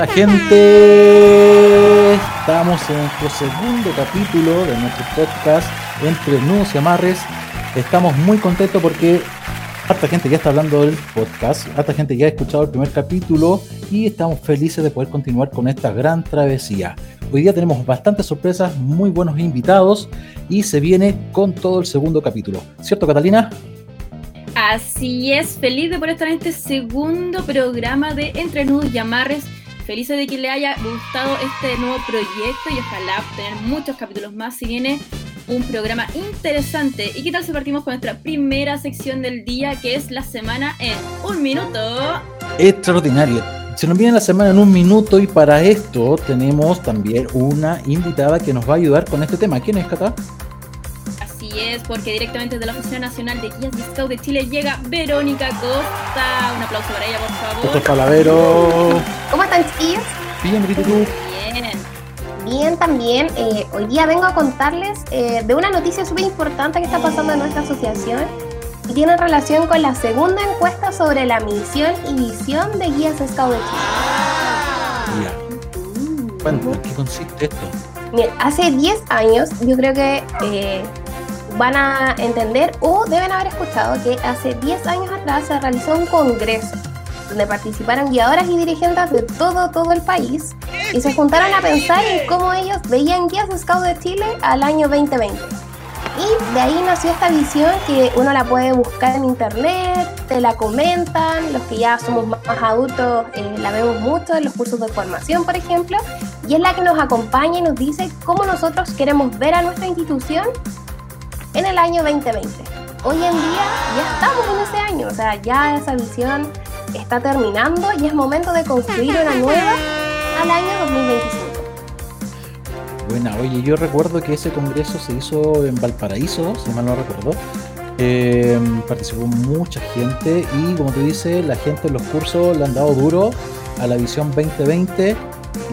tal la gente? Estamos en nuestro segundo capítulo de nuestro podcast Entre Nudos y Amarres. Estamos muy contentos porque harta gente ya está hablando del podcast, harta gente ya ha escuchado el primer capítulo y estamos felices de poder continuar con esta gran travesía. Hoy día tenemos bastantes sorpresas, muy buenos invitados y se viene con todo el segundo capítulo. ¿Cierto, Catalina? Así es, feliz de poder estar en este segundo programa de Entre Nudos y Amarres. Feliz de que le haya gustado este nuevo proyecto y ojalá tener muchos capítulos más. Si viene un programa interesante. ¿Y qué tal si partimos con nuestra primera sección del día, que es la semana en un minuto? Extraordinario. Se nos viene la semana en un minuto y para esto tenemos también una invitada que nos va a ayudar con este tema. ¿Quién es, Cata? Es, porque directamente de la Oficina Nacional de Guías de Scout de Chile llega Verónica Costa. Un aplauso para ella, por favor. Es Palavero. ¿Cómo están, chiquillos? Bien, tú. Bien. Bien, también. Eh, hoy día vengo a contarles eh, de una noticia súper importante que está pasando en nuestra asociación y tiene relación con la segunda encuesta sobre la misión y visión de Guías Scout de Chile. Ya. ¿qué consiste esto? Bien, hace 10 años, yo creo que eh, van a entender o deben haber escuchado que hace 10 años atrás se realizó un congreso donde participaron guiadoras y dirigentes de todo, todo el país y se juntaron a pensar en cómo ellos veían guías Scout de Chile al año 2020. Y de ahí nació esta visión que uno la puede buscar en internet, te la comentan, los que ya somos más adultos eh, la vemos mucho en los cursos de formación, por ejemplo, y es la que nos acompaña y nos dice cómo nosotros queremos ver a nuestra institución en el año 2020. Hoy en día ya estamos en ese año, o sea, ya esa visión está terminando y es momento de construir una nueva al año 2025. Buena, oye, yo recuerdo que ese congreso se hizo en Valparaíso, si mal no recuerdo. Em, participó mucha gente y como tú dices, la gente en los cursos le han dado duro a la visión 2020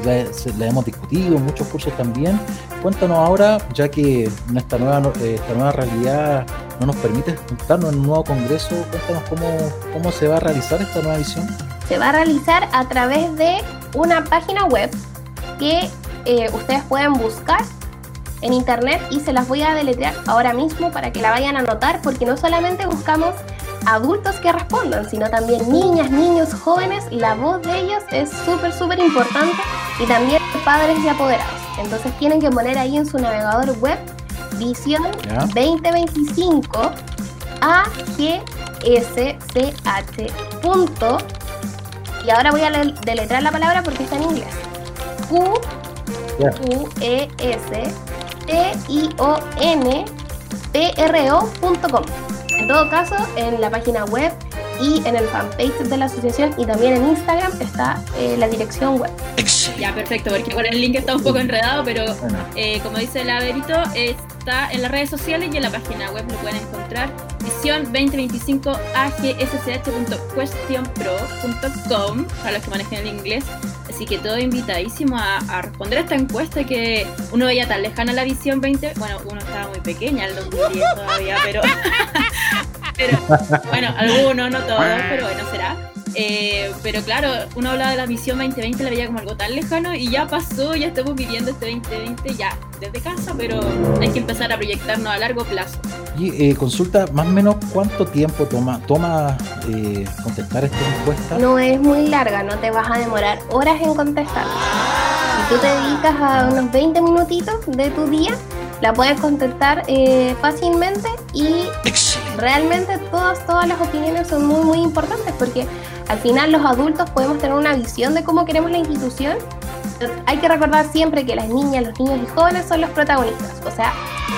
la, la, hemos discutido en muchos cursos también. Cuéntanos ahora, ya que esta nueva, eh, esta nueva realidad no nos permite juntarnos en un nuevo congreso, cuéntanos cómo, cómo se va a realizar esta nueva visión. Se va a realizar a través de una página web que eh, ustedes pueden buscar en internet y se las voy a deletrear ahora mismo para que la vayan a anotar porque no solamente buscamos adultos que respondan, sino también niñas, niños, jóvenes. La voz de ellos es súper, súper importante y también padres y apoderados. Entonces tienen que poner ahí en su navegador web Visión 2025 AGSCH. Y ahora voy a deletrar la palabra porque está en inglés. Q U E S T I O N P R O.com. En todo caso, en la página web y en el fanpage de la asociación y también en Instagram está eh, la dirección web. Ya, perfecto, porque con el link está un poco enredado, pero eh, como dice el Averito, está en las redes sociales y en la página web lo pueden encontrar. Visión 2025 agssh.questionpro.com para los que manejen el inglés. Así que todo invitadísimo a, responder a esta encuesta que uno veía tan lejana la visión 20. Bueno, uno estaba muy pequeña, el 2010 todavía, pero pero bueno, algunos, no todos, pero bueno, será. Eh, pero claro, uno hablaba de la visión 2020, la veía como algo tan lejano y ya pasó, ya estamos viviendo este 2020 ya desde casa, pero hay que empezar a proyectarnos a largo plazo. Y eh, consulta, más o menos cuánto tiempo toma, toma eh, contestar esta encuesta. No es muy larga, no te vas a demorar horas en contestar. Si tú te dedicas a unos 20 minutitos de tu día, la puedes contestar eh, fácilmente y realmente todas, todas las opiniones son muy, muy importantes porque al final los adultos podemos tener una visión de cómo queremos la institución. hay que recordar siempre que las niñas, los niños y jóvenes son los protagonistas. O sea,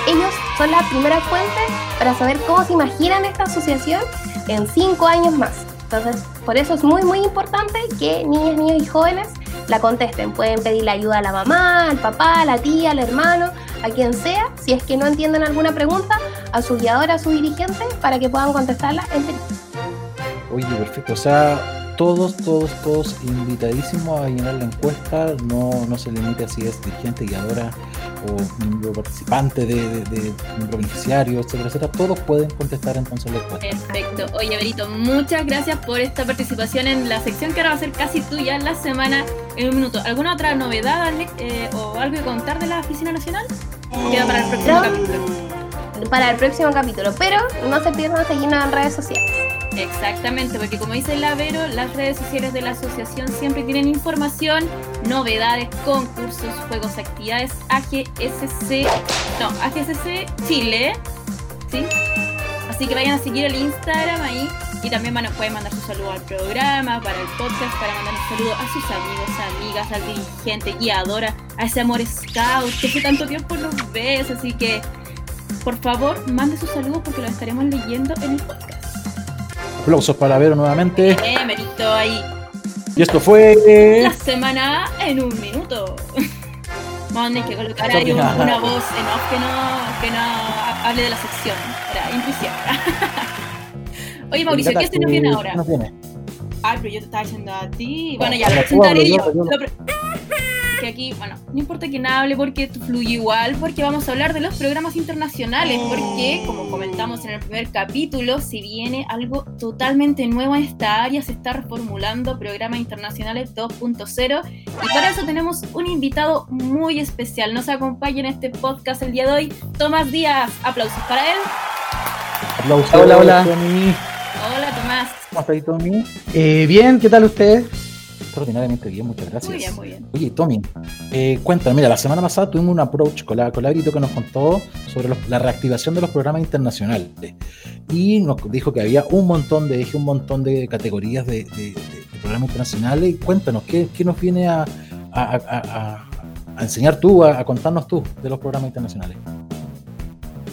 ellos son la primera fuente para saber cómo se imaginan esta asociación en cinco años más. Entonces, por eso es muy, muy importante que niñas, niños y jóvenes la contesten. Pueden pedirle ayuda a la mamá, al papá, a la tía, al hermano, a quien sea, si es que no entienden alguna pregunta, a su guiadora, a su dirigente, para que puedan contestarla en Oye, perfecto. O sea, todos, todos, todos invitadísimos a llenar la encuesta. No, no se limite a si es dirigente, guiadora o miembro participante de, de, de miembro beneficiario, etcétera, etcétera. Todos pueden contestar entonces la encuesta. Perfecto. Oye, Berito, muchas gracias por esta participación en la sección que ahora va a ser casi tuya en la semana en un minuto, ¿alguna otra novedad Alex, eh, o algo que contar de la Oficina Nacional? Queda para el próximo No. capítulo. Para el próximo capítulo. Pero no se pierdan seguirnos en redes sociales. Exactamente, porque como dice la Vero, las redes sociales de la asociación siempre tienen información, novedades, concursos, juegos, actividades, AGSC, no, AGSC Chile, ¿sí? Así que vayan a seguir el Instagram ahí y también a, pueden mandar su saludo al programa, para el podcast, para mandar un saludo a sus amigos, amigas, al dirigente, guiadora, a ese amor scout que hace tanto tiempo nos ves, así que por favor mande sus saludos porque los estaremos leyendo en el podcast. Aplausos para Vero nuevamente. Eh, merito ahí. Y esto fue. La semana en un minuto. Tener que colocar ahí un- una voz en off que no, que no hable de la sección. Era intuición. Oye, Mauricio, ¿qué se nos viene ahora? ¿Qué nos viene? Ay, pero yo te estaba diciendo a ti. Bueno, ya lo presentaré yo, Que aquí, bueno, no importa quién hable porque esto fluye igual, porque vamos a hablar de los programas internacionales, porque, como comentamos en el primer capítulo, si viene algo totalmente nuevo en esta área, se está reformulando Programas Internacionales 2.0, y para eso tenemos un invitado muy especial. Nos acompaña en este podcast el día de hoy, Tomás Díaz. Aplausos para él. Aplausos. Hola, hola. Tommy. Hola, Tomás. ¿Cómo estás, Tommy? Eh, bien, ¿qué tal ustedes? Extraordinariamente bien, muchas gracias. Muy bien, muy bien. Oye, Tommy, eh, cuéntame, mira, la semana pasada tuvimos un approach con la, con la Brito que nos contó sobre los- la reactivación de los programas internacionales. Y nos dijo que había un montón de un montón de categorías de, de- de- de programas internacionales. Cuéntanos, ¿qué, qué nos viene a, a- a- a- enseñar tú, a, a contarnos tú de los programas internacionales?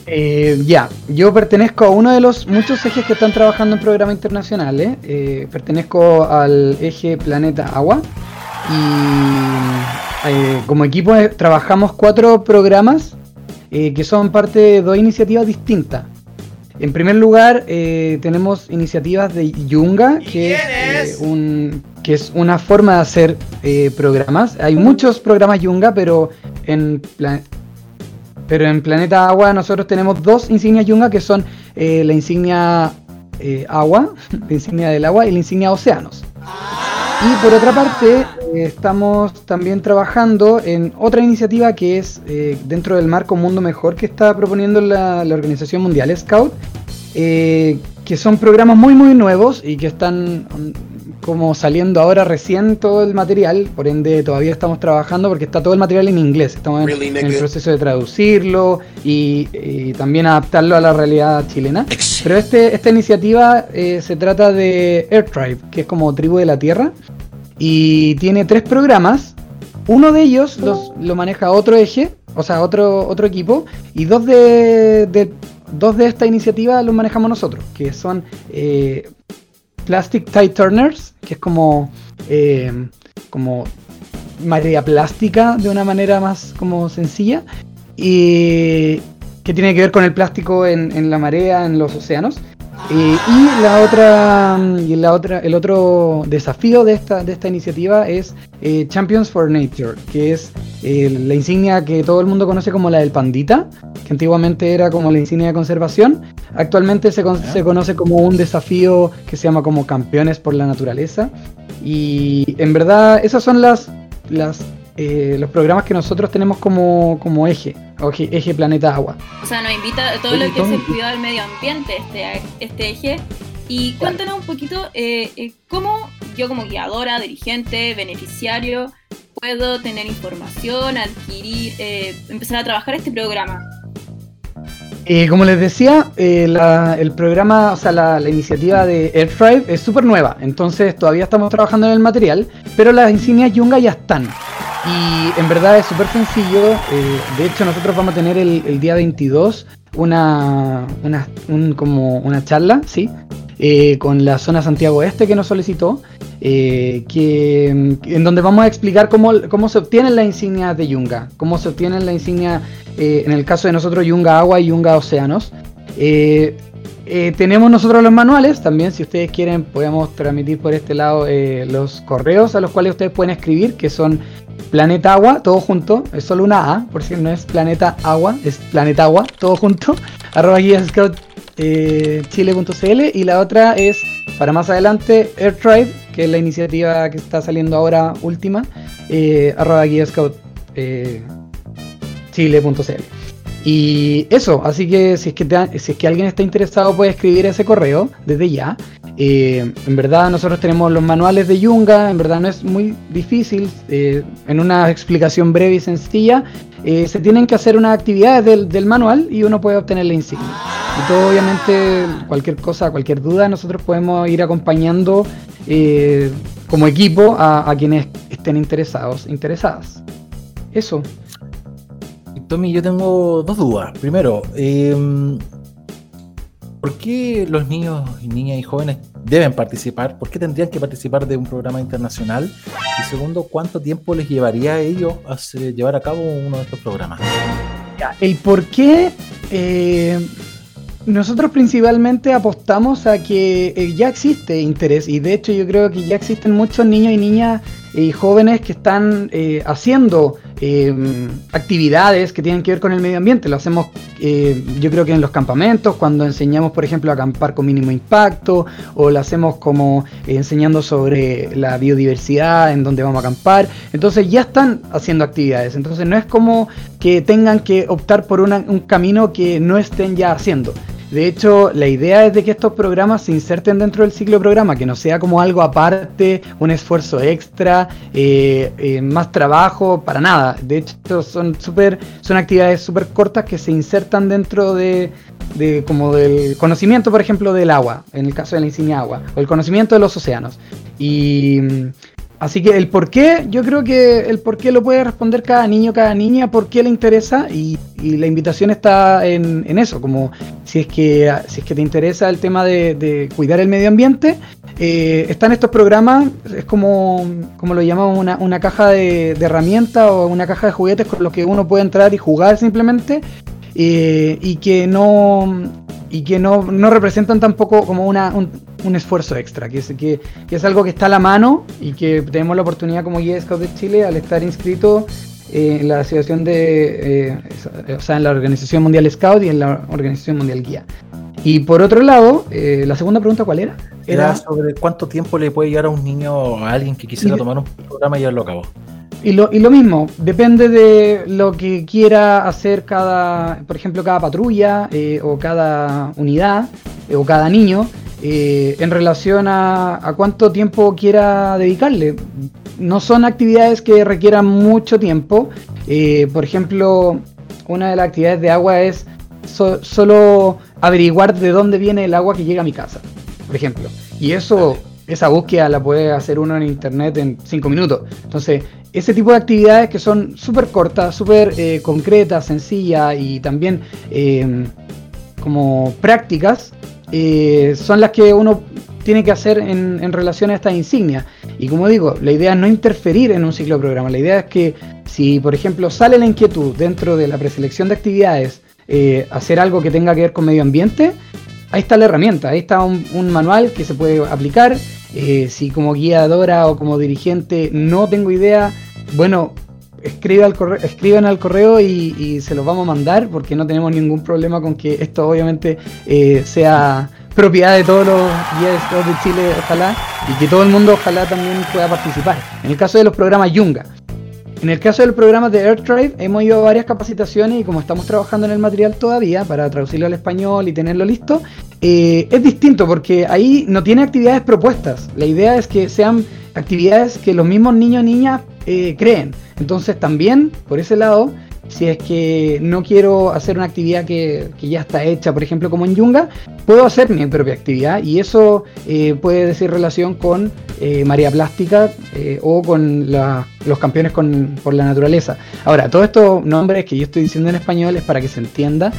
Eh, ya, yo pertenezco a uno de los muchos ejes que están trabajando en programas internacionales. Eh, pertenezco al eje Planeta Agua. Y eh, como equipo eh, trabajamos cuatro programas eh, que son parte de dos iniciativas distintas. En primer lugar, eh, tenemos iniciativas de Yunga, que es, un- que es una forma de hacer programas. Hay muchos programas Yunga, pero en, pla- pero en Planeta Agua nosotros tenemos dos insignias Yunga, que son eh, la insignia eh, Agua, la insignia del agua y la insignia Océanos. Y por otra parte, estamos también trabajando en otra iniciativa que es eh, dentro del marco Mundo Mejor que está proponiendo la, Organización Mundial Scout, que son programas muy muy nuevos y que están como saliendo ahora recién todo el material, por ende todavía estamos trabajando porque está todo el material en inglés, estamos en, Really, en el proceso de traducirlo y, y también adaptarlo a la realidad chilena. Pero este, esta iniciativa eh, se trata de Air Tribe, que es como tribu de la tierra, y tiene tres programas. Uno de ellos los, lo maneja otro eje, o sea, otro, otro equipo, y dos de, de- dos de esta iniciativa los manejamos nosotros, que son eh, Plastic Tie Turners, que es como, eh, como marea plástica de una manera más como sencilla, y que tiene que ver con el plástico en, en la marea, en los océanos. Eh, y la otra, y la otra, el otro desafío de esta, de esta iniciativa es eh, Champions for Nature, que es eh, la insignia que todo el mundo conoce como la del pandita, que antiguamente era como la insignia de conservación. Actualmente se, con- se conoce como un desafío que se llama como Campeones por la Naturaleza. Y en verdad, esos son las, las, los programas que nosotros tenemos como, como eje, o eje, eje Planeta Agua. O sea, nos invita a todo Oye, lo que es el cuidado del medio ambiente, este, este eje. Y cuéntanos un poquito eh, eh, cómo yo como guiadora, dirigente, beneficiario, puedo tener información, adquirir, eh, empezar a trabajar este programa. Eh, como les decía, eh, la- el programa, o sea, la, la iniciativa de AirDrive es súper nueva, entonces todavía estamos trabajando en el material, pero las insignias Yunga ya están. Y en verdad es súper sencillo, eh, de hecho nosotros vamos a tener el, día 22 una, una, un- como una charla, ¿sí? Eh, con la zona Santiago Este que nos solicitó, eh, que, en donde vamos a explicar cómo, cómo se obtienen las insignias de Yunga, cómo se obtienen la insignia, eh, en el caso de nosotros, Yunga Agua y Yunga Océanos. Tenemos nosotros los manuales, también si ustedes quieren podemos transmitir por este lado los correos a los cuales ustedes pueden escribir, que son Planeta Agua, todo junto, es solo una A, por si no es Planeta Agua, es Planeta Agua, todo junto, arroba guías eh, y la otra es para más adelante AirTribe, que es la iniciativa que está saliendo ahora última, eh, arroba guía eh. Y eso, así que si es que, si es que alguien está interesado puede escribir ese correo desde ya. Eh, en verdad nosotros tenemos los manuales de Yunga, en verdad no es muy difícil, eh, en una explicación breve y sencilla, eh, se tienen que hacer unas actividades del, manual y uno puede obtener la insignia. Y todo obviamente, cualquier cosa, cualquier duda, nosotros podemos ir acompañando como equipo a, quienes estén interesados, interesadas. Eso. Tommy, yo tengo dos dudas. Primero, em, ¿por qué los niños y niñas y jóvenes deben participar? ¿Por qué tendrían que participar de un programa internacional? Y segundo, ¿cuánto tiempo les llevaría a ellos llevar a cabo uno de estos programas? El por qué eh, nosotros principalmente apostamos a que eh, ya existe interés y de hecho yo creo que ya existen muchos niños y niñas y jóvenes que están eh, haciendo Em, actividades que tienen que ver con el medio ambiente. Lo hacemos, eh, yo creo que en los campamentos, cuando enseñamos, por ejemplo, a acampar con mínimo impacto, o lo hacemos como eh, enseñando sobre la biodiversidad, en donde vamos a acampar. Entonces ya están haciendo actividades. Entonces no es como que tengan que optar por un camino que no estén ya haciendo. De hecho, la idea es de que estos programas se inserten dentro del ciclo programa, que no sea como algo aparte, un esfuerzo extra, eh, eh, más trabajo, para nada. De hecho, son super, son actividades súper cortas que se insertan dentro de, de, como del conocimiento, por ejemplo, del agua, en el caso de la insignia agua, o el conocimiento de los océanos. Y Así que el por qué, yo creo que el por qué lo puede responder cada niño, cada niña, por qué le interesa y, la invitación está en, eso, como si es que si es que te interesa el tema de, cuidar el medio ambiente, eh, están estos programas, es como, como lo llamamos una, una caja de, herramientas o una caja de juguetes con los que uno puede entrar y jugar simplemente eh, y que no y que no, no representan tampoco como una, un, esfuerzo extra, que es, que, es algo que está a la mano y que tenemos la oportunidad como guía de Scout de Chile al estar inscrito eh, en la asociación de, eh, o sea, en la Organización Mundial Scout y en la Organización Mundial Guía. Y por otro lado, eh, la segunda pregunta, ¿cuál era? Era sobre cuánto tiempo le puede llevar a un niño o a alguien que quisiera tomar un programa y llevarlo a cabo. Y lo, y lo mismo, depende de lo que quiera hacer cada, por ejemplo, cada patrulla eh, o cada unidad eh, o cada niño eh, en relación a, a, cuánto tiempo quiera dedicarle. No son actividades que requieran mucho tiempo. por ejemplo, una de las actividades de agua es solo averiguar de dónde viene el agua que llega a mi casa, por ejemplo. Y eso esa búsqueda la puede hacer uno en internet en 5 minutos. Entonces, ese tipo de actividades que son súper cortas, súper eh, concretas, sencillas y también como prácticas, eh, son las que uno tiene que hacer en, relación a estas insignias. Y como digo, la idea es no interferir en un ciclo programa. La idea es que si, por ejemplo, sale la inquietud dentro de la preselección de actividades, eh, hacer algo que tenga que ver con medio ambiente, ahí está la herramienta, ahí está un manual que se puede aplicar eh, si como guiadora o como dirigente no tengo idea, bueno, escribe al correo, escriban al correo y, se los vamos a mandar porque no tenemos ningún problema con que esto obviamente eh, sea propiedad de todos los guías de Chile, ojalá, y que todo el mundo ojalá también pueda participar. En el caso de los programas Yunga, en el caso del programa de AirDrive hemos ido a varias capacitaciones y como estamos trabajando en el material todavía para traducirlo al español y tenerlo listo, eh, es distinto porque ahí no tiene actividades propuestas. La idea es que sean actividades que los mismos niños y niñas eh, creen. Entonces también, por ese lado, si es que no quiero hacer una actividad que, ya está hecha, por ejemplo, como en Yunga, puedo hacer mi propia actividad y eso eh, puede decir relación con eh, María Plástica eh, o con los campeones por la naturaleza. Ahora, todos estos nombres que yo estoy diciendo en español es para que se entienda.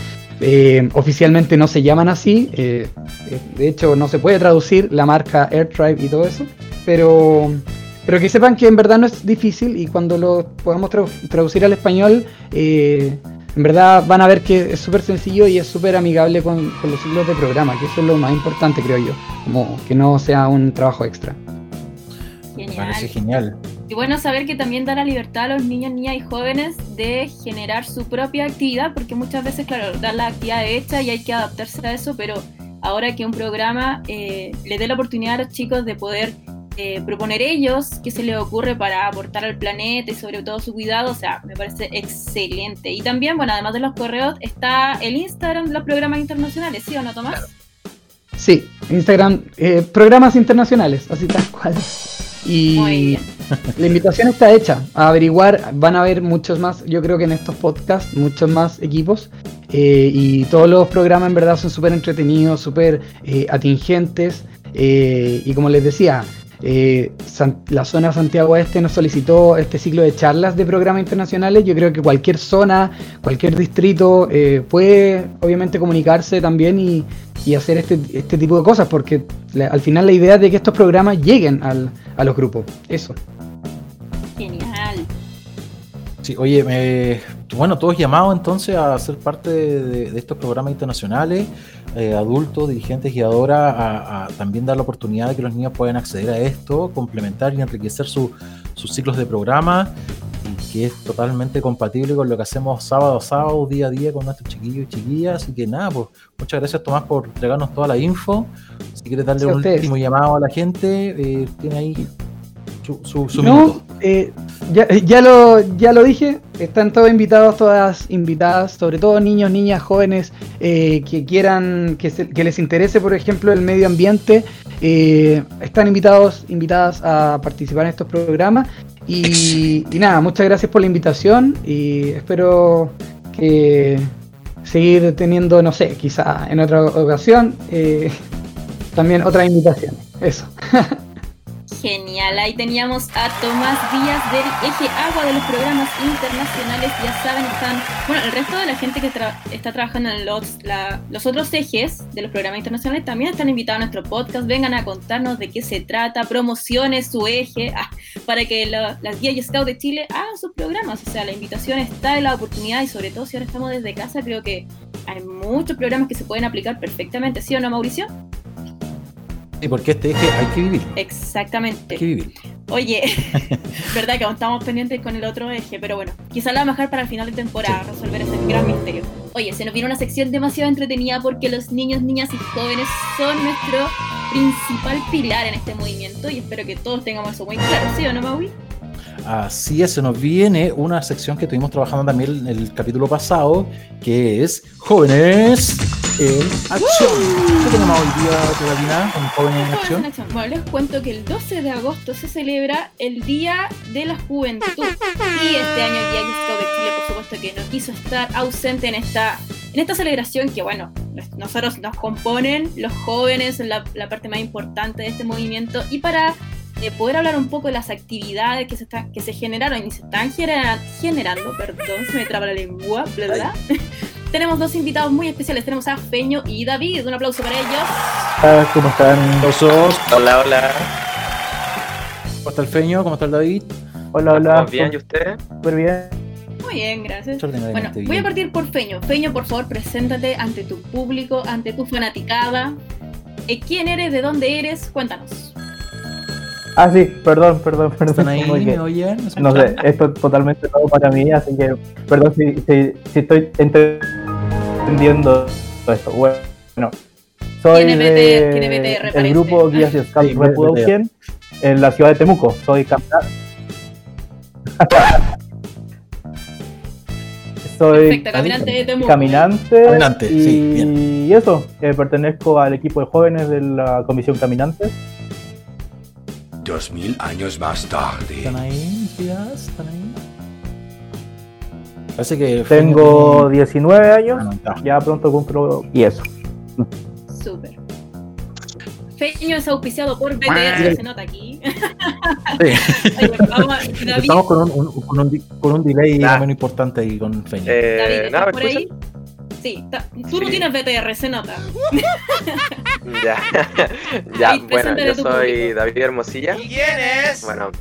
oficialmente no se llaman así, de hecho no se puede traducir la marca AirTribe y todo eso, pero pero que sepan que en verdad no es difícil y cuando lo podamos traducir al español, eh, en verdad van a ver que es súper sencillo y es súper amigable con, los ciclos de programa, que eso es lo más importante, creo yo, como que no sea un trabajo extra. Genial. Parece genial. Y bueno saber que también da la libertad a los niños, niñas y jóvenes de generar su propia actividad, porque muchas veces, claro, dan la actividad hecha y hay que adaptarse a eso, pero ahora que un programa eh, le dé la oportunidad a los chicos de poder eh, proponer ellos, qué se les ocurre para aportar al planeta y sobre todo su cuidado, o sea, me parece excelente. Y también, bueno, además de los correos, está el Instagram de los programas internacionales, ¿sí o no, Tomás? Sí, Instagram, eh, programas internacionales, así tal cual. Y la invitación está hecha a averiguar, van a haber muchos más, yo creo que en estos podcasts, muchos más equipos. Eh, y todos los programas en verdad son súper entretenidos, súper atingentes. y como les decía, eh, la zona Santiago Este nos solicitó este ciclo de charlas de programas internacionales. Yo creo que cualquier zona, cualquier distrito eh, puede obviamente comunicarse también y, hacer este, este, tipo de cosas, porque al final la idea es de que estos programas lleguen a los grupos. Eso. Genial. Sí, oye, bueno, todos llamados entonces a ser parte de estos programas internacionales. Eh, adultos, dirigentes y ahora a, también dar la oportunidad de que los niños puedan acceder a esto, complementar y enriquecer sus ciclos de programa y que es totalmente compatible con lo que hacemos sábado a sábado, día a día con nuestros chiquillos y chiquillas. Así que nada, pues muchas gracias Tomás por entregarnos toda la info. Si quieres darle un último llamado a la gente, eh, tiene ahí su, su, no, eh, ya, ya, lo, ya lo dije, están todos invitados, todas invitadas, sobre todo niños, niñas, jóvenes eh, que quieran, que, que, les interese, por ejemplo, el medio ambiente, eh, están invitados, invitadas a participar en estos programas. Y, y, nada, muchas gracias por la invitación y espero que seguir teniendo, no sé, quizá en otra ocasión, también otras invitaciones. Eso. Genial, ahí teníamos a Tomás Díaz del Eje Agua de los programas internacionales. Ya saben, están. Bueno, el resto de la gente que está trabajando en los, los otros ejes de los programas internacionales también están invitados a nuestro podcast. Vengan a contarnos de qué se trata, promociones su eje, ah, para que las guías y scouts de Chile hagan sus programas. O sea, la invitación está en la oportunidad y, sobre todo, si ahora estamos desde casa, creo que hay muchos programas que se pueden aplicar perfectamente. ¿Sí o no, Mauricio? Y porque este eje hay que vivir. Exactamente. Hay que vivir. Oye, verdad que aún estamos pendientes con el otro eje, pero bueno, quizá la mejor para el final de temporada resolver ese gran misterio. Oye, se nos viene una sección demasiado entretenida porque los niños, niñas y jóvenes son nuestro principal pilar en este movimiento y espero que todos tengamos eso muy claro, ¿sí o no, Maui? Así es, se nos viene una sección que tuvimos trabajando también en el capítulo pasado, que es Jóvenes en Acción. ¿Qué tenemos hoy día, Carolina, con Jóvenes en Acción? Bueno, les cuento que el 12 de agosto se celebra el Día de la Juventud. Y este año el Día de Chile, por supuesto, que no quiso estar ausente en esta, en esta celebración que, bueno, nosotros nos componen los jóvenes, la, la parte más importante de este movimiento. Y para eh, poder hablar un poco de las actividades que se, están, que se generaron y se están generando, perdón, se me traba la lengua, bla, bla. Tenemos dos invitados muy especiales, tenemos a Feño y David, un aplauso para ellos. Hola, ¿cómo están? Hola, hola. ¿Cómo está el Feño? ¿Cómo está el David? Hola, hola. bien? ¿Y usted? Súper bien. Muy bien, gracias. Bueno, voy a partir por Feño. Feño, por favor, preséntate ante tu público, ante tu fanaticada. Eh, ¿Quién eres? ¿De dónde eres? Cuéntanos. Ah, sí, perdón, perdón, perdón. ¿Están ahí? ¿Me oyen? No sé, esto es totalmente nuevo para mí, así que perdón si, si, si estoy entendiendo esto. Bueno, soy de, el grupo Guías y Scouts sí, en la ciudad de Temuco. Soy caminante. soy caminante de Temuco. Caminante, caminante y, sí, y eso, eh, pertenezco al equipo de jóvenes de la Comisión Caminante Dos mil años más tarde. ¿Están ahí, tías? ¿Están ahí? Parece que. Tengo 19 años. Ah, ya pronto cumplo. Y eso. Súper. Feño es auspiciado por BTR, se nota aquí. Sí. Estamos con un, un, con un, con un delay menos importante ahí con Feño. Eh, David, por ahí? Sí, tú no tienes BTR, se nota. ya, ya bueno, yo soy David Hermosilla. ¿Y quién es? Bueno,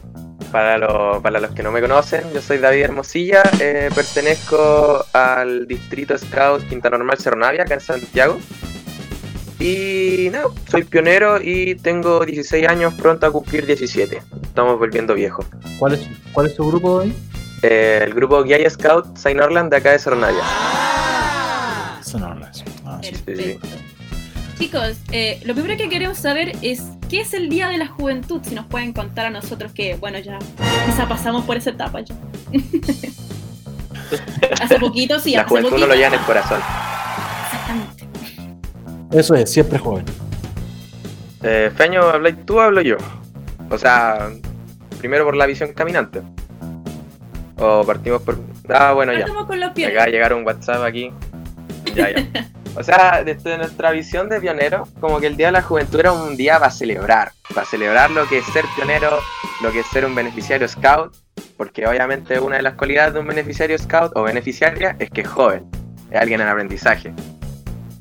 para, para los que no me conocen, yo soy David Hermosilla, eh, pertenezco al distrito Scout Quinta Normal Cerro Navia, acá en Santiago. Y nada, soy pionero y tengo 16 años, pronto a cumplir 17. Estamos volviendo viejos. ¿Cuál es, cuál es su grupo hoy? Eh, el grupo Guía Scout Saint Orland de acá de Cerro Navia. Ah, Chicos, eh, lo primero que queremos saber es ¿qué es el Día de la Juventud? Si nos pueden contar a nosotros que, bueno, ya quizá pasamos por esa etapa ya. hace poquito, sí, La hace juventud poquito. no lo lleva en el corazón. Exactamente. Eso es, siempre joven. Eh, Feño, ¿habláis tú o hablo yo? O sea, primero por la visión caminante. O partimos por. Ah, bueno, ya. Con los Acaba pioneros. de llegar un WhatsApp aquí. Ya, ya. O sea, desde nuestra visión de pionero, como que el Día de la Juventud era un día para celebrar. Para celebrar lo que es ser pionero, lo que es ser un beneficiario scout. Porque obviamente una de las cualidades de un beneficiario scout o beneficiaria es que es joven. Es alguien en aprendizaje.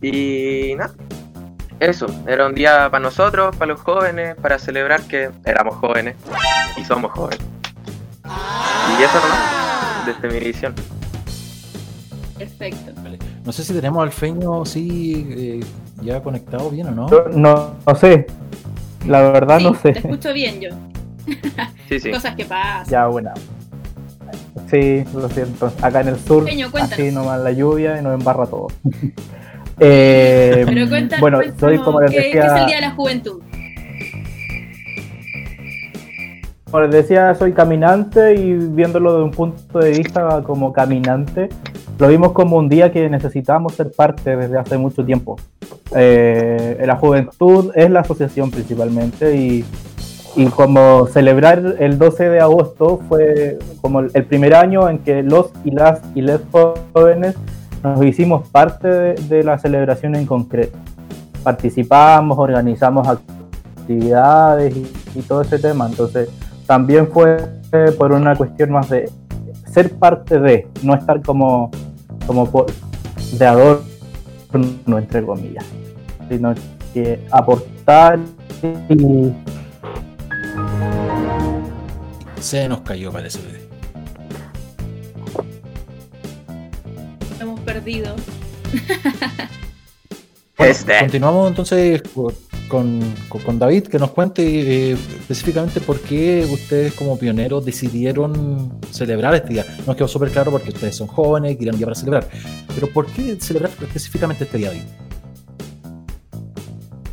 Y nada. Eso, era un día para nosotros, para los jóvenes, para celebrar que éramos jóvenes y somos jóvenes. Y eso nomás, desde mi visión. Perfecto. Vale. No sé si tenemos al Feño sí eh, ya conectado bien o no. Yo no, no sé. La verdad no sé. Te escucho bien yo. Sí, sí. Cosas que pasan. Ya, buena. Sí, lo siento. Acá en el sur, cuéntanos. así nomás la lluvia y nos embarra todo. Eh, Pero cuéntanos, bueno, soy como les ¿qué, qué es el decía, Día de la Juventud? como les decía, soy caminante y viéndolo de un punto de vista como caminante, lo vimos como un día que necesitamos ser parte desde hace mucho tiempo. Eh, la juventud es la asociación principalmente y, y como celebrar el 12 de agosto fue como el primer año en que los y las y les jóvenes nos hicimos parte de, de la celebración en concreto. Participamos, organizamos actividades y, y todo ese tema. Entonces, también fue por una cuestión más de ser parte de, no estar como, como por, de adorno, entre comillas, sino que aportar y Se nos cayó, parece. Hemos perdido. Bueno, Este. Continuamos entonces con, con- David, que nos cuente eh, específicamente por qué ustedes como pioneros decidieron celebrar este día. Nos quedó súper claro porque ustedes son jóvenes y quieren un día para celebrar. Pero ¿por qué celebrar específicamente este día, David?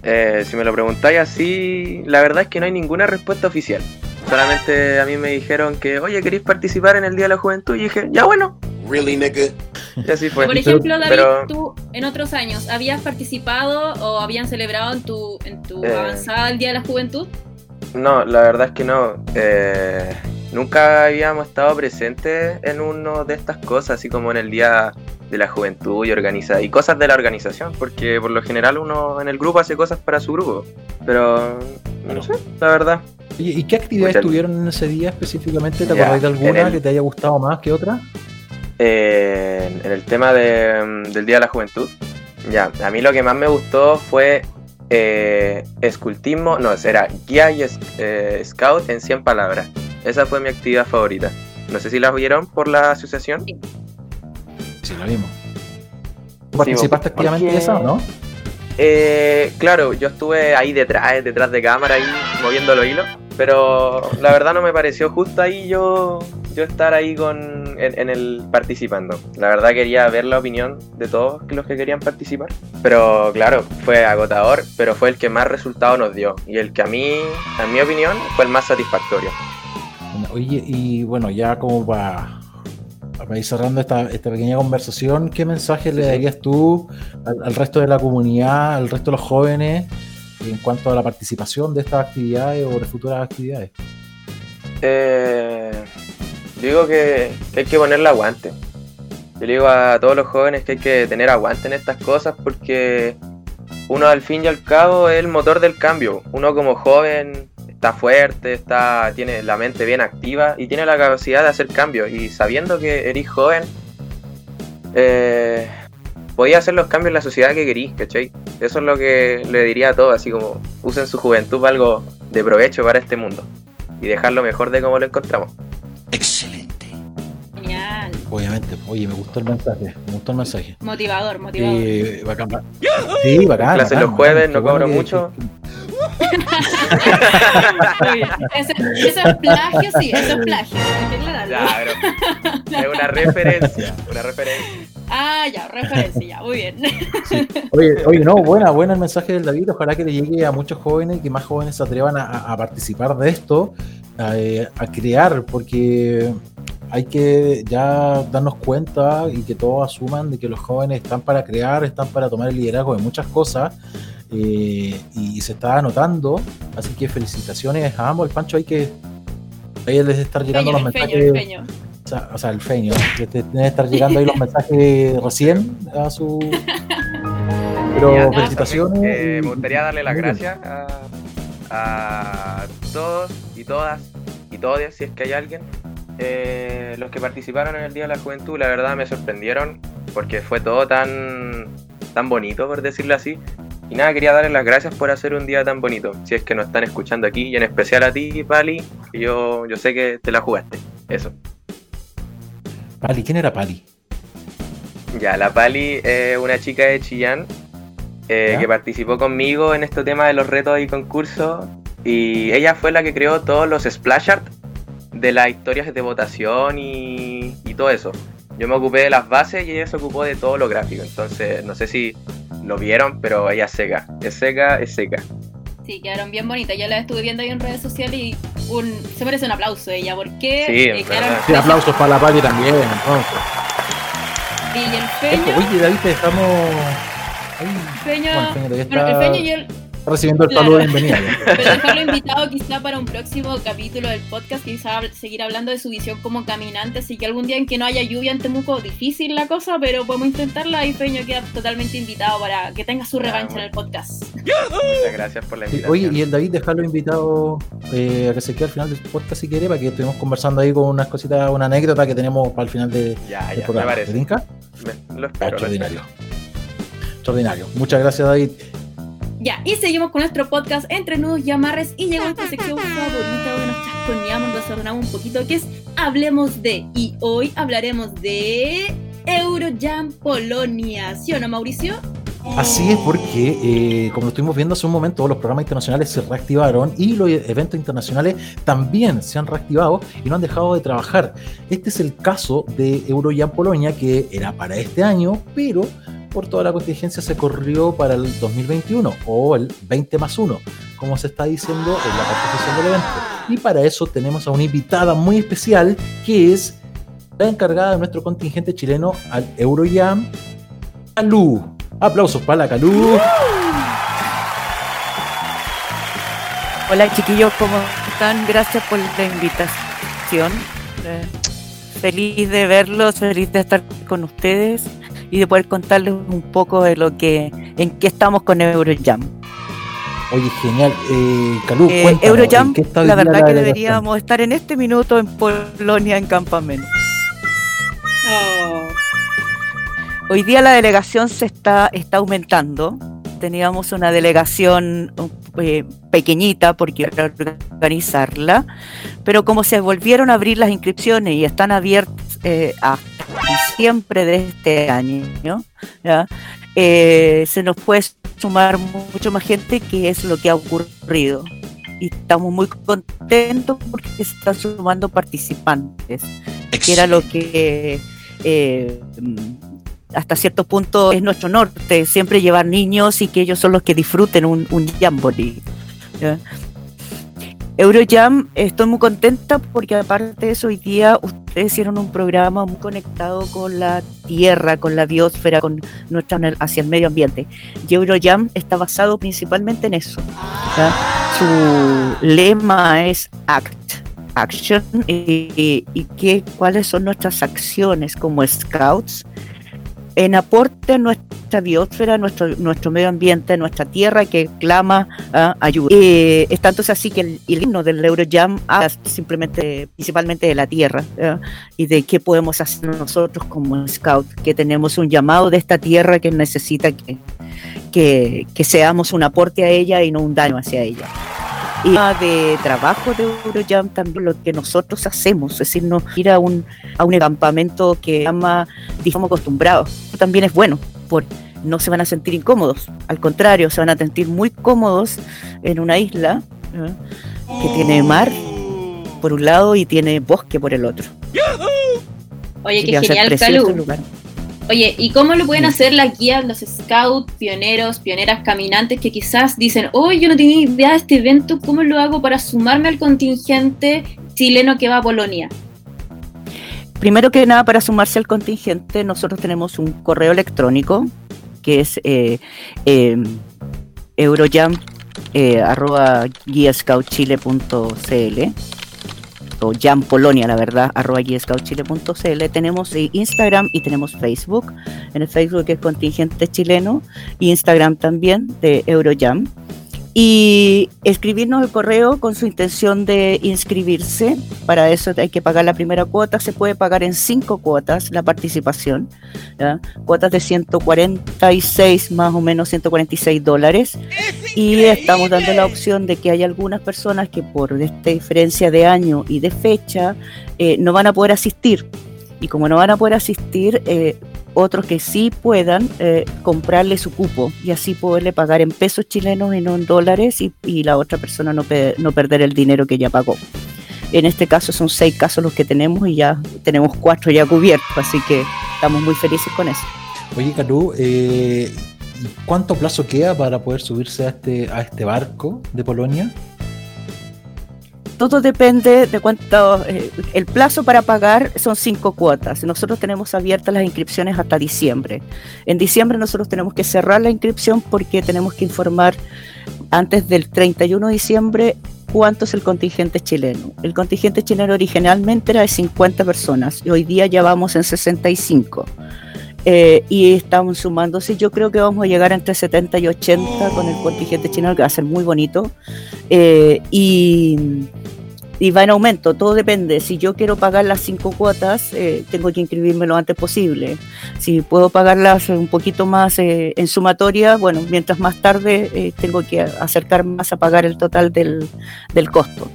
Eh, si me lo preguntáis así, la verdad es que no hay ninguna respuesta oficial. Solamente a mí me dijeron que, oye, ¿queréis participar en el Día de la Juventud? Y dije, ya bueno. Really, nigga? Y así fue. Por ejemplo, David, pero- tú en otros años, ¿habías participado o habían celebrado en tu, en tu Eh. avanzada el Día de la Juventud? No, la verdad es que no. Eh, nunca habíamos estado presentes en uno de estas cosas, así como en el Día de la Juventud y organiza y cosas de la organización, porque por lo general uno en el grupo hace cosas para su grupo. Pero no sé, la verdad. ¿Y qué actividades Muchas- tuvieron en ese día específicamente? ¿Te acordáis de alguna el- que te haya gustado más que otra? Eh, en el tema de, del Día de la Juventud, ya, a mí lo que más me gustó fue eh, escultismo, no, era guía y es- eh, scout en 100 palabras. Esa fue mi actividad favorita. No sé si la vieron por la asociación. Sí, lo mismo. ¿Tú ¿Participaste porque- activamente en esa o no? Eh, claro, yo estuve ahí detrás, detrás de cámara, ahí moviendo los hilos, pero la verdad no me pareció justo ahí yo, yo estar ahí con en, en el participando. La verdad quería ver la opinión de todos los que querían participar, pero claro, fue agotador, pero fue el que más resultado nos dio y el que a mí, en mi opinión, fue el más satisfactorio. Oye, y bueno, ya como para, para ir cerrando esta, esta pequeña conversación, ¿qué mensaje le darías tú al, al resto de la comunidad, al resto de los jóvenes, en cuanto a la participación de estas actividades o de futuras actividades? Eh, digo que, hay que ponerle aguante. Yo digo a todos los jóvenes que hay que tener aguante en estas cosas porque uno al fin y al cabo es el motor del cambio. Uno como joven está fuerte, está, tiene la mente bien activa y tiene la capacidad de hacer cambios. Y sabiendo que eres joven, eh, podía hacer los cambios en la sociedad que querís, ¿cachai? Eso es lo que le diría a todos, así como usen su juventud para algo de provecho para este mundo y dejarlo mejor de como lo encontramos. Excelente. Obviamente, oye, me gustó el mensaje, me gustó el mensaje. Motivador, motivador. Eh, bacán, ba- sí, bacán. Clase bacán, los jueves, bacán. no cobro que- mucho. Muy bien. Ese- Eso es plagio, sí, eso es plagio. Hay que es una referencia, una referencia. Ah, ya, referencia, ya, muy bien. Oye, oye, no, buena, buena el mensaje del David. Ojalá que le llegue a muchos jóvenes y que más jóvenes se atrevan a, participar de esto, a, crear, porque hay que ya darnos cuenta y que todos asuman de que los jóvenes están para crear, están para tomar el liderazgo de muchas cosas. Eh, y se está anotando, así que felicitaciones a ambos. El Pancho hay que ahí les estar llegando los mensajes o sea, el feño, que debe estar llegando ahí los mensajes recién a su. Pero felicitaciones. Eh, me gustaría darle las gracias a, todos y todas y todos, si es que hay alguien, eh, los que participaron en el Día de la Juventud. La verdad me sorprendieron porque fue todo tan, tan bonito, por decirlo así. Y nada, quería darles las gracias por hacer un día tan bonito. Si es que nos están escuchando aquí, y en especial a ti, Pali, yo, yo sé que te la jugaste. Eso. Pali, ¿quién era Pali? Ya, la Pali es una chica de Chillán eh, que participó conmigo en este tema de los retos y concursos. Y ella fue la que creó todos los splash art de las historias de votación y, todo eso. Yo me ocupé de las bases y ella se ocupó de todo lo gráfico. Entonces, no sé si lo vieron, pero ella es seca. Es seca, es seca. Sí, quedaron bien bonitas. Yo las estuve viendo ahí en redes sociales y un, se merece un aplauso ella. ¿Por qué? Sí, eh, sí aplausos para la Pali también, entonces. Y el Peño. Oye, David, te dejamos. Peño. Bueno, el Peño y el, recibiendo el saludo de bienvenida. Pero dejarlo invitado quizá para un próximo capítulo del podcast, quizá seguir hablando de su visión como caminante, así que algún día en que no haya lluvia en Temuco, difícil la cosa, pero podemos intentarla y Peño queda totalmente invitado para que tenga su revancha en el podcast. Muchas gracias por la invitación. oye, y el David, dejarlo invitado eh, a que se quede al final del podcast si quiere, para que estemos conversando ahí con unas cositas, una anécdota que tenemos para el final de, ya, del ya, programa. Me parece. lo espero, Extraordinario. Extraordinario. Muchas gracias, David. Ya, y seguimos con nuestro podcast Entre Nudos y Amarres y llegó nuestra sección favorita donde nos chasconeamos, nos desordenamos un poquito, que es Hablemos de. Y hoy hablaremos de Eurojam Polonia. ¿Sí o no, Mauricio? Así es porque, eh, como estuvimos viendo hace un momento, los programas internacionales se reactivaron y los eventos internacionales también se han reactivado y no han dejado de trabajar. Este es el caso de Eurojam Polonia, que era para este año, pero por toda la contingencia se corrió para el 2021 o el 20 más 1, como se está diciendo en la participación del evento. Y para eso tenemos a una invitada muy especial que es la encargada de nuestro contingente chileno al Eurojam, Calú. Aplausos para la Calú. Hola chiquillos, ¿cómo están? Gracias por la invitación. Eh, feliz de verlos, feliz de estar con ustedes y de poder contarles un poco de lo que en qué estamos con Eurojam. Oye, genial. Eh, Calú, eh, Eurojam, la verdad que deberíamos estar en este minuto en Polonia en campamento. Oh. Hoy día la delegación se está, está aumentando. Teníamos una delegación eh, pequeñita porque organizarla, pero como se volvieron a abrir las inscripciones y están abiertas eh, hasta diciembre de este año, eh, se nos puede sumar mucho más gente, que es lo que ha ocurrido. Y estamos muy contentos porque se están sumando participantes, que era lo que eh, hasta cierto punto es nuestro norte, siempre llevar niños y que ellos son los que disfruten un, un jamboree. Eurojam, estoy muy contenta porque aparte de eso, hoy día ustedes hicieron un programa muy conectado con la tierra, con la biosfera, con nuestra hacia el medio ambiente. Y Eurojam está basado principalmente en eso. Su lema es ACT, Action, y, y, cuáles son nuestras acciones como scouts en aporte a nuestra biosfera, nuestro, nuestro medio ambiente, nuestra tierra que clama ah, ayuda. Eh, es tanto así que el, himno del Eurojam habla simplemente, principalmente de la tierra y de qué podemos hacer nosotros como scout, que tenemos un llamado de esta tierra que necesita que, que, que seamos un aporte a ella y no un daño hacia ella y de trabajo de Eurojam también lo que nosotros hacemos, es decir, no ir a un, a un campamento que llama, digamos, acostumbrados, también es bueno, por no se van a sentir incómodos, al contrario, se van a sentir muy cómodos en una isla ¿eh? que tiene mar por un lado y tiene bosque por el otro. Oye, qué genial, Calú. Oye, ¿y cómo lo pueden hacer las guías, los scouts, pioneros, pioneras, caminantes que quizás dicen, oh, yo no tenía idea de este evento, ¿cómo lo hago para sumarme al contingente chileno que va a Polonia? Primero que nada, para sumarse al contingente, nosotros tenemos un correo electrónico que es eh, eh, eurojam eh, arroba guiascoutchile.cl o Jam Polonia, la verdad, arroba guiascoutchile.cl. Tenemos Instagram y tenemos Facebook. En el Facebook es contingente chileno, Instagram también de Eurojam y escribirnos el correo con su intención de inscribirse. Para eso hay que pagar la primera cuota. Se puede pagar en cinco cuotas la participación. Cuotas de 146, más o menos 146 dólares. Y estamos dando la opción de que hay algunas personas que por esta diferencia de año y de fecha eh, no van a poder asistir. Y como no van a poder asistir, eh, otros que sí puedan eh, comprarle su cupo y así poderle pagar en pesos chilenos y no en dólares y, la otra persona no, no perder el dinero que ya pagó. En este caso son seis casos los que tenemos y ya tenemos cuatro ya cubiertos, así que estamos muy felices con eso. Oye, Caru, eh, ¿cuánto plazo queda para poder subirse a este, a este barco de Polonia? Todo depende de cuánto. Eh, el plazo para pagar son cinco cuotas. Nosotros tenemos abiertas las inscripciones hasta diciembre. En diciembre nosotros tenemos que cerrar la inscripción porque tenemos que informar antes del 31 de diciembre cuánto es el contingente chileno. El contingente chileno originalmente era de 50 personas y hoy día ya vamos en 65. Eh, y estamos sumándose. Yo creo que vamos a llegar entre 70 y 80 con el contingente chileno, que va a ser muy bonito. Eh, y y va en aumento, todo depende. Si yo quiero pagar las cinco cuotas, eh, tengo que inscribirme lo antes posible. Si puedo pagarlas un poquito más eh, en sumatoria, bueno, mientras más tarde eh, tengo que acercar más a pagar el total del, del costo.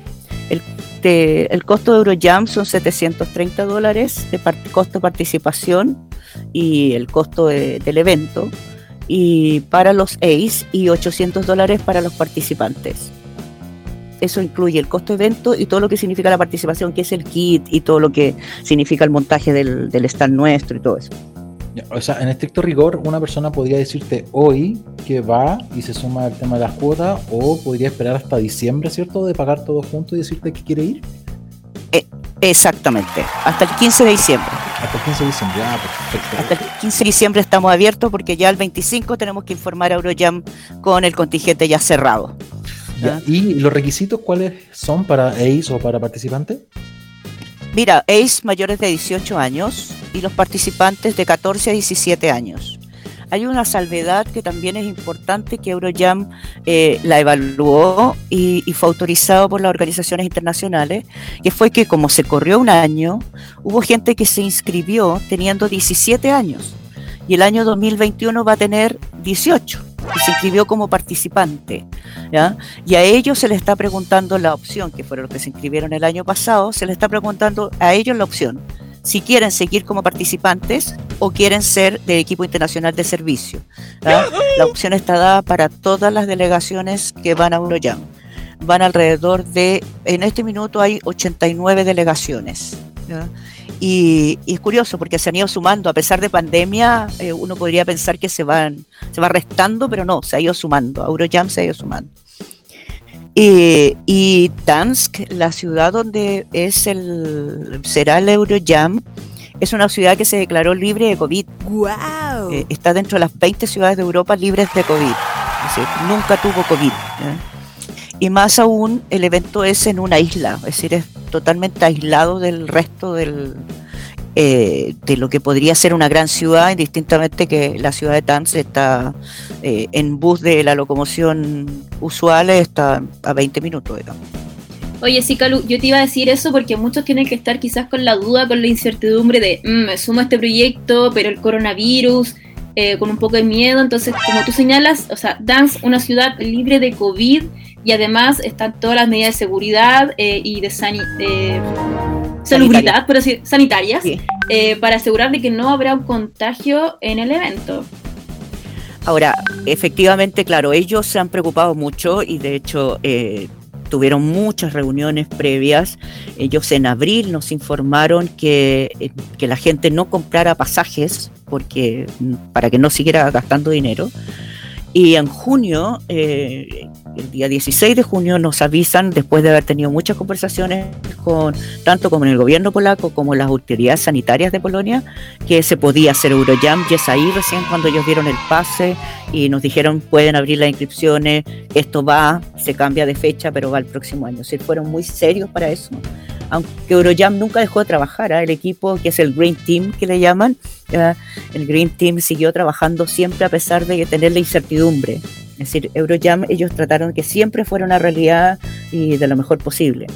El, el, costo de Eurojam son 730 dólares de costo de participación y el costo del evento y para los ACE y 800 dólares para los participantes eso incluye el costo de evento y todo lo que significa la participación, que es el kit y todo lo que significa el montaje del, del stand nuestro y todo eso. O sea, en estricto rigor, una persona podría decirte hoy que va y se suma al tema de las cuotas, o podría esperar hasta diciembre, ¿cierto? De pagar todo junto y decirte que quiere ir. Eh, exactamente, hasta el 15 de diciembre. Hasta el 15 de diciembre, ah, perfecto. Hasta el 15 de diciembre estamos abiertos porque ya el 25 tenemos que informar a Eurojam con el contingente ya cerrado. ¿Y los requisitos cuáles son para ACE o para participantes? Mira, ACE mayores de 18 años y los participantes de 14 a 17 años. Hay una salvedad que también es importante que Eurojam eh, la evaluó y, y, fue autorizado por las organizaciones internacionales, que fue que como se corrió un año, hubo gente que se inscribió teniendo 17 años y el año 2021 va a tener 18 y se inscribió como participante. ¿ya? Y a ellos se les está preguntando la opción, que fueron los que se inscribieron el año pasado, se les está preguntando a ellos la opción, si quieren seguir como participantes o quieren ser de equipo internacional de servicio. La opción está dada para todas las delegaciones que van a Eurojam. Van alrededor de, en este minuto hay 89 delegaciones. ¿ya? Y, es curioso porque se han ido sumando, a pesar de pandemia, eh, uno podría pensar que se van, se va restando, pero no, se ha ido sumando, Eurojam se ha ido sumando. Y Dansk, la ciudad donde es el, será el Eurojam, es una ciudad que se declaró libre de COVID. Wow. Eh, está dentro de las 20 ciudades de Europa libres de COVID. Es decir, nunca tuvo COVID. Y más aún, el evento es en una isla, es decir, es totalmente aislado del resto del, eh, de lo que podría ser una gran ciudad, indistintamente que la ciudad de Tanz está eh, en bus de la locomoción usual, está a 20 minutos. Oye, sí, Calu, yo te iba a decir eso porque muchos tienen que estar quizás con la duda, con la incertidumbre de, mm, me sumo a este proyecto, pero el coronavirus, eh, con un poco de miedo. Entonces, como tú señalas, o sea, Dance, una ciudad libre de COVID, y además están todas las medidas de seguridad eh, y de, salubridad, por así, sanitarias, eh, para asegurar de que no habrá un contagio en el evento. Ahora, efectivamente, claro, ellos se han preocupado mucho y de hecho eh, tuvieron muchas reuniones previas. Ellos en abril nos informaron que, eh, que la gente no comprara pasajes porque, mm, para que no siguiera gastando dinero. Y en junio, eh, el día 16 de junio, nos avisan, después de haber tenido muchas conversaciones con tanto como en el gobierno polaco como las autoridades sanitarias de Polonia, que se podía hacer Eurojam. Y es ahí recién cuando ellos dieron el pase y nos dijeron pueden abrir las inscripciones, esto va, se cambia de fecha, pero va el próximo año. O fueron muy serios para eso aunque Eurojam nunca dejó de trabajar, ¿eh? el equipo que es el Green Team que le llaman, ¿eh? el Green Team siguió trabajando siempre a pesar de tener la incertidumbre. Es decir, Eurojam ellos trataron que siempre fuera una realidad y de lo mejor posible.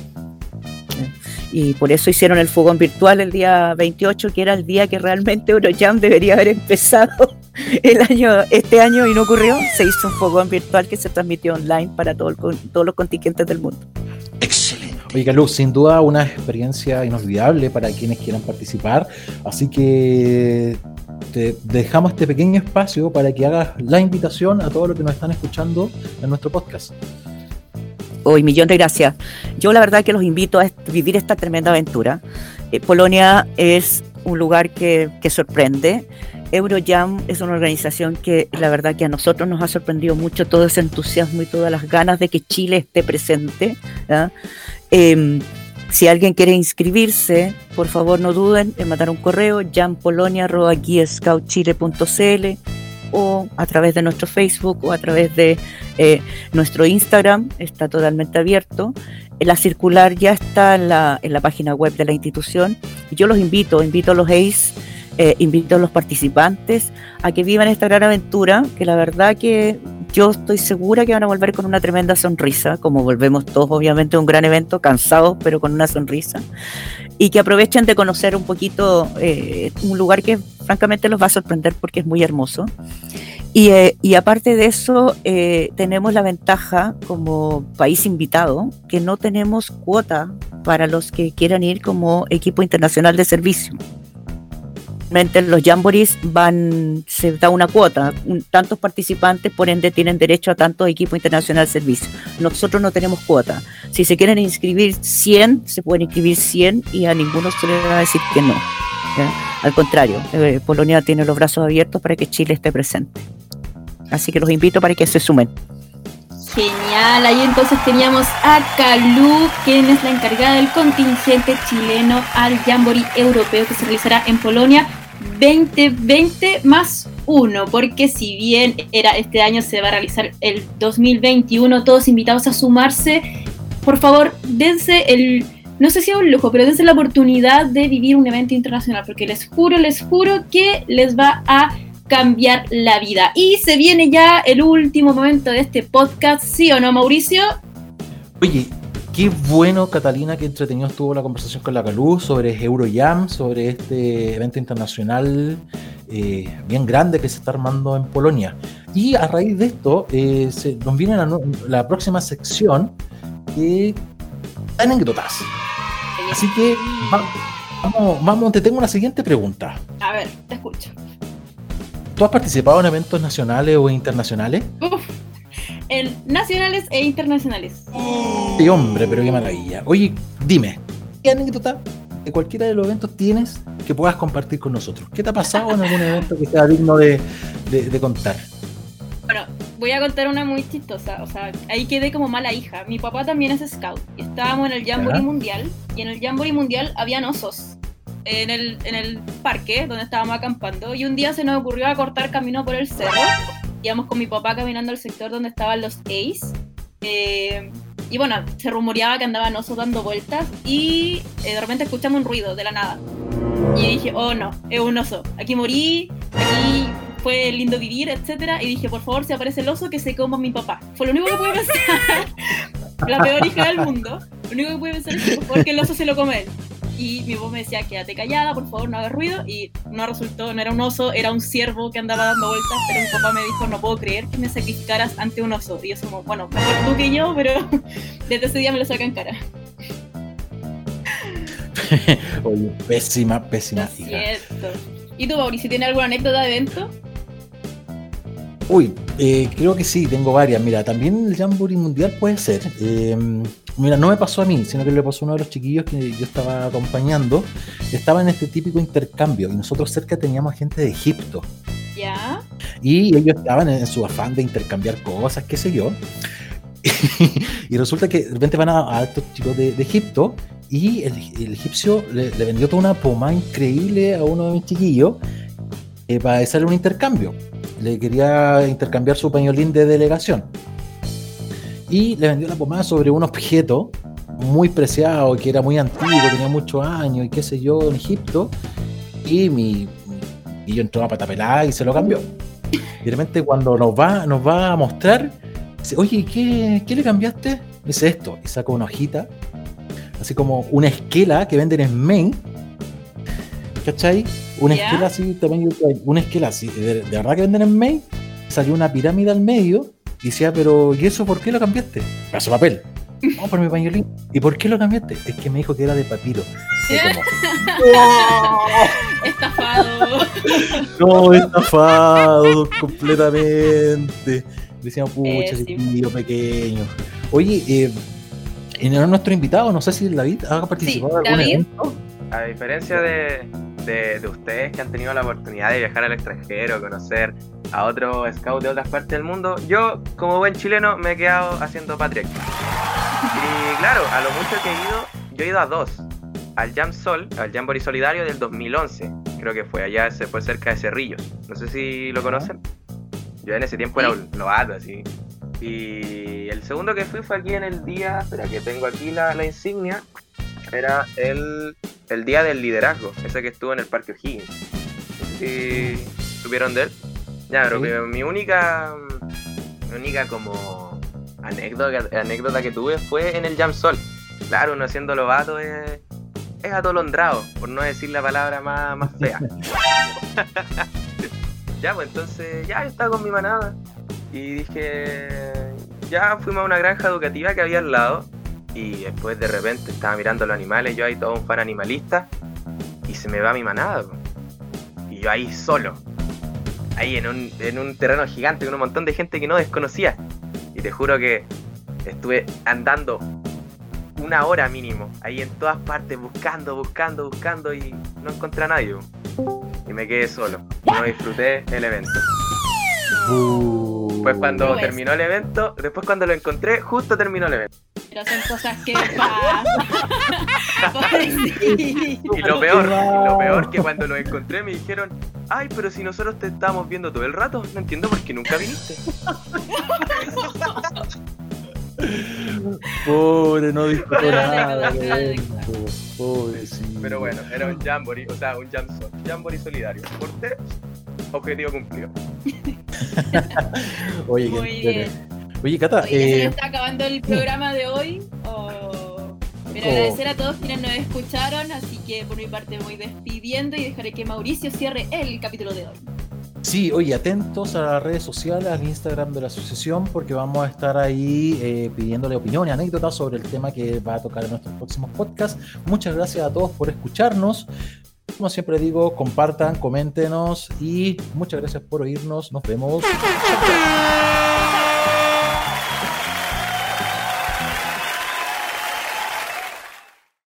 Y por eso hicieron el fogón virtual el día 28, que era el día que realmente Eurojam debería haber empezado el año, este año y no ocurrió. Se hizo un fogón virtual que se transmitió online para todo todos los contingentes del mundo. Oiga, Luz, sin duda una experiencia inolvidable para quienes quieran participar. Así que te dejamos este pequeño espacio para que hagas la invitación a todos los que nos están escuchando en nuestro podcast. Hoy, millón de gracias. Yo la verdad que los invito a vivir esta tremenda aventura. Eh, Polonia es un lugar que, que sorprende. Eurojam es una organización que la verdad que a nosotros nos ha sorprendido mucho todo ese entusiasmo y todas las ganas de que Chile esté presente. Eh, si alguien quiere inscribirse, por favor no duden en mandar un correo jampolonia.guiascoutchile.cl o a través de nuestro Facebook o a través de eh, nuestro Instagram, está totalmente abierto. La circular ya está en la, en la página web de la institución yo los invito, invito a los ACE, eh, invito a los participantes a que vivan esta gran aventura, que la verdad que yo estoy segura que van a volver con una tremenda sonrisa, como volvemos todos obviamente a un gran evento, cansados pero con una sonrisa, y que aprovechen de conocer un poquito eh, un lugar que francamente los va a sorprender porque es muy hermoso. Y, eh, y aparte de eso, eh, tenemos la ventaja como país invitado que no tenemos cuota para los que quieran ir como equipo internacional de servicio los jamborees van, se da una cuota, tantos participantes, por ende tienen derecho a tantos equipos internacional servicio. Nosotros no tenemos cuota. Si se quieren inscribir 100, se pueden inscribir 100 y a ninguno se le va a decir que no. Al contrario, eh, Polonia tiene los brazos abiertos para que Chile esté presente. Así que los invito para que se sumen. Genial, ahí entonces teníamos a Calú, quien es la encargada del contingente chileno al Jamboree Europeo que se realizará en Polonia 2020 más uno, porque si bien era este año se va a realizar el 2021, todos invitados a sumarse, por favor, dense el, no sé si es un lujo, pero dense la oportunidad de vivir un evento internacional, porque les juro, les juro que les va a cambiar la vida. Y se viene ya el último momento de este podcast, ¿sí o no, Mauricio? Oye, Qué bueno, Catalina, que entretenido estuvo la conversación con la Calú sobre Eurojam, sobre este evento internacional eh, bien grande que se está armando en Polonia. Y a raíz de esto, eh, se, nos viene la, próxima sección que anécdotas. Así que vamos, vamos, te tengo una siguiente pregunta. A ver, te escucho. ¿Tú has participado en eventos nacionales o internacionales? Uf en nacionales e internacionales. Sí, hombre, pero qué maravilla. Oye, dime, ¿qué anécdota de cualquiera de los eventos tienes que puedas compartir con nosotros? ¿Qué te ha pasado en algún evento que sea digno de, contar? Bueno, voy a contar una muy chistosa. O sea, ahí quedé como mala hija. Mi papá también es scout. Estábamos en el Jamboree Mundial y en el Jamboree Mundial habían osos en el, en el parque donde estábamos acampando y un día se nos ocurrió acortar camino por el cerro íbamos con mi papá caminando al sector donde estaban los Ace. Eh, y bueno, se rumoreaba que andaban osos dando vueltas y eh, de repente escuchamos un ruido de la nada. Y dije, oh no, es un oso. Aquí morí, aquí fue lindo vivir, etcétera. Y dije, por favor, si aparece el oso, que se coma mi papá. Fue lo único que pude pensar. la peor hija del mundo. Lo único que pude pensar es que por favor que el oso se lo come él y mi voz me decía, quédate callada, por favor, no hagas ruido, y no resultó, no era un oso, era un ciervo que andaba dando vueltas, pero mi papá me dijo, no puedo creer que me sacrificaras ante un oso, y yo como, bueno, mejor tú que yo, pero desde ese día me lo saca en cara. Oye, pésima, pésima hija. ¿Y tú, Mauricio, tienes alguna anécdota de evento? Uy, eh, creo que sí, tengo varias. Mira, también el Jamboree Mundial puede ser. Eh, mira, no me pasó a mí, sino que le pasó a uno de los chiquillos que yo estaba acompañando. Estaba en este típico intercambio y nosotros cerca teníamos gente de Egipto. ¿Ya? Y ellos estaban en su afán de intercambiar cosas, qué sé yo. y resulta que de repente van a, estos chicos de, Egipto y el, egipcio le, vendió toda una pomada increíble a uno de mis chiquillos eh, para hacerle un intercambio. Le quería intercambiar su pañolín de delegación. Y le vendió la pomada sobre un objeto muy preciado, que era muy antiguo, tenía muchos años y qué sé yo, en Egipto. Y mi, y yo entró a patapelada y se lo cambió. Y de repente cuando nos va, nos va a mostrar, dice, oye, ¿qué, ¿qué le cambiaste? Dice esto, y saca una hojita, así como una esquela que venden en Maine, ¿cachai? Una esquela así, también una esquela así, de, verdad que venden en Maine, salió una pirámide al medio, y decía, pero ¿y eso por qué lo cambiaste? Paso papel. No, por mi pañolín. ¿Y por qué lo cambiaste? Es que me dijo que era de papiro. Estafado. No, estafado completamente. Decíamos, pucha, eh, sí. pequeño. Oye, eh, en nuestro invitado, no sé si David ha participado en algún evento. A diferencia de, de, ustedes que han tenido la oportunidad de viajar al extranjero, conocer a otros scouts de otras partes del mundo, yo, como buen chileno, me he quedado haciendo patria. Y claro, a lo mucho que he ido, yo he ido a dos. Al Jam Sol, al Jamboree Solidario del 2011, creo que fue allá, se fue cerca de Cerrillos. No sé si lo conocen. Yo en ese tiempo era un novato, así. Y el segundo que fui fue aquí en el día, espera que tengo aquí la, la insignia, era el, el día del liderazgo, ese que estuvo en el Parque O'Higgins. Si supieron de él. Ya, pero que mi única, mi única como anécdota, anécdota que tuve fue en el Jam Sol. Claro, uno haciendo lobato es, es atolondrado, por no decir la palabra más, más fea. ya, pues entonces, ya estaba con mi manada. Y dije, ya fuimos a una granja educativa que había al lado. Y después de repente estaba mirando los animales, yo ahí todo un fan animalista. Y se me va mi manada. Y yo ahí solo. Ahí en un, en un terreno gigante con un montón de gente que no desconocía. Y te juro que estuve andando una hora mínimo, ahí en todas partes, buscando, buscando, buscando y no encontré a nadie. Y me quedé solo. No disfruté el evento. Uh. pues cuando terminó el evento, después cuando lo encontré, justo terminó el evento. Pero son cosas que pasan. y lo peor, y lo peor que cuando lo encontré me dijeron, ay, pero si nosotros te estábamos viendo todo el rato, no entiendo por qué nunca viniste. Pobre, no disfrutó nada. Pobre, sí. Pero bueno, era un jamboree, o sea, un jam jamboree solidario. Por tres, objetivo cumplido. Oye, Muy Oye, Cata. eh... ¿Se está acabando el programa de hoy? O... Pero agradecer a todos quienes nos escucharon, así que por mi parte voy despidiendo y dejaré que Mauricio cierre el capítulo de hoy. Sí, oye, atentos a las redes sociales, al Instagram de la asociación, porque vamos a estar ahí eh, pidiéndole opiniones, anécdotas sobre el tema que va a tocar en nuestros próximos podcasts. Muchas gracias a todos por escucharnos. Como siempre digo, compartan, coméntenos y muchas gracias por oírnos. Nos vemos.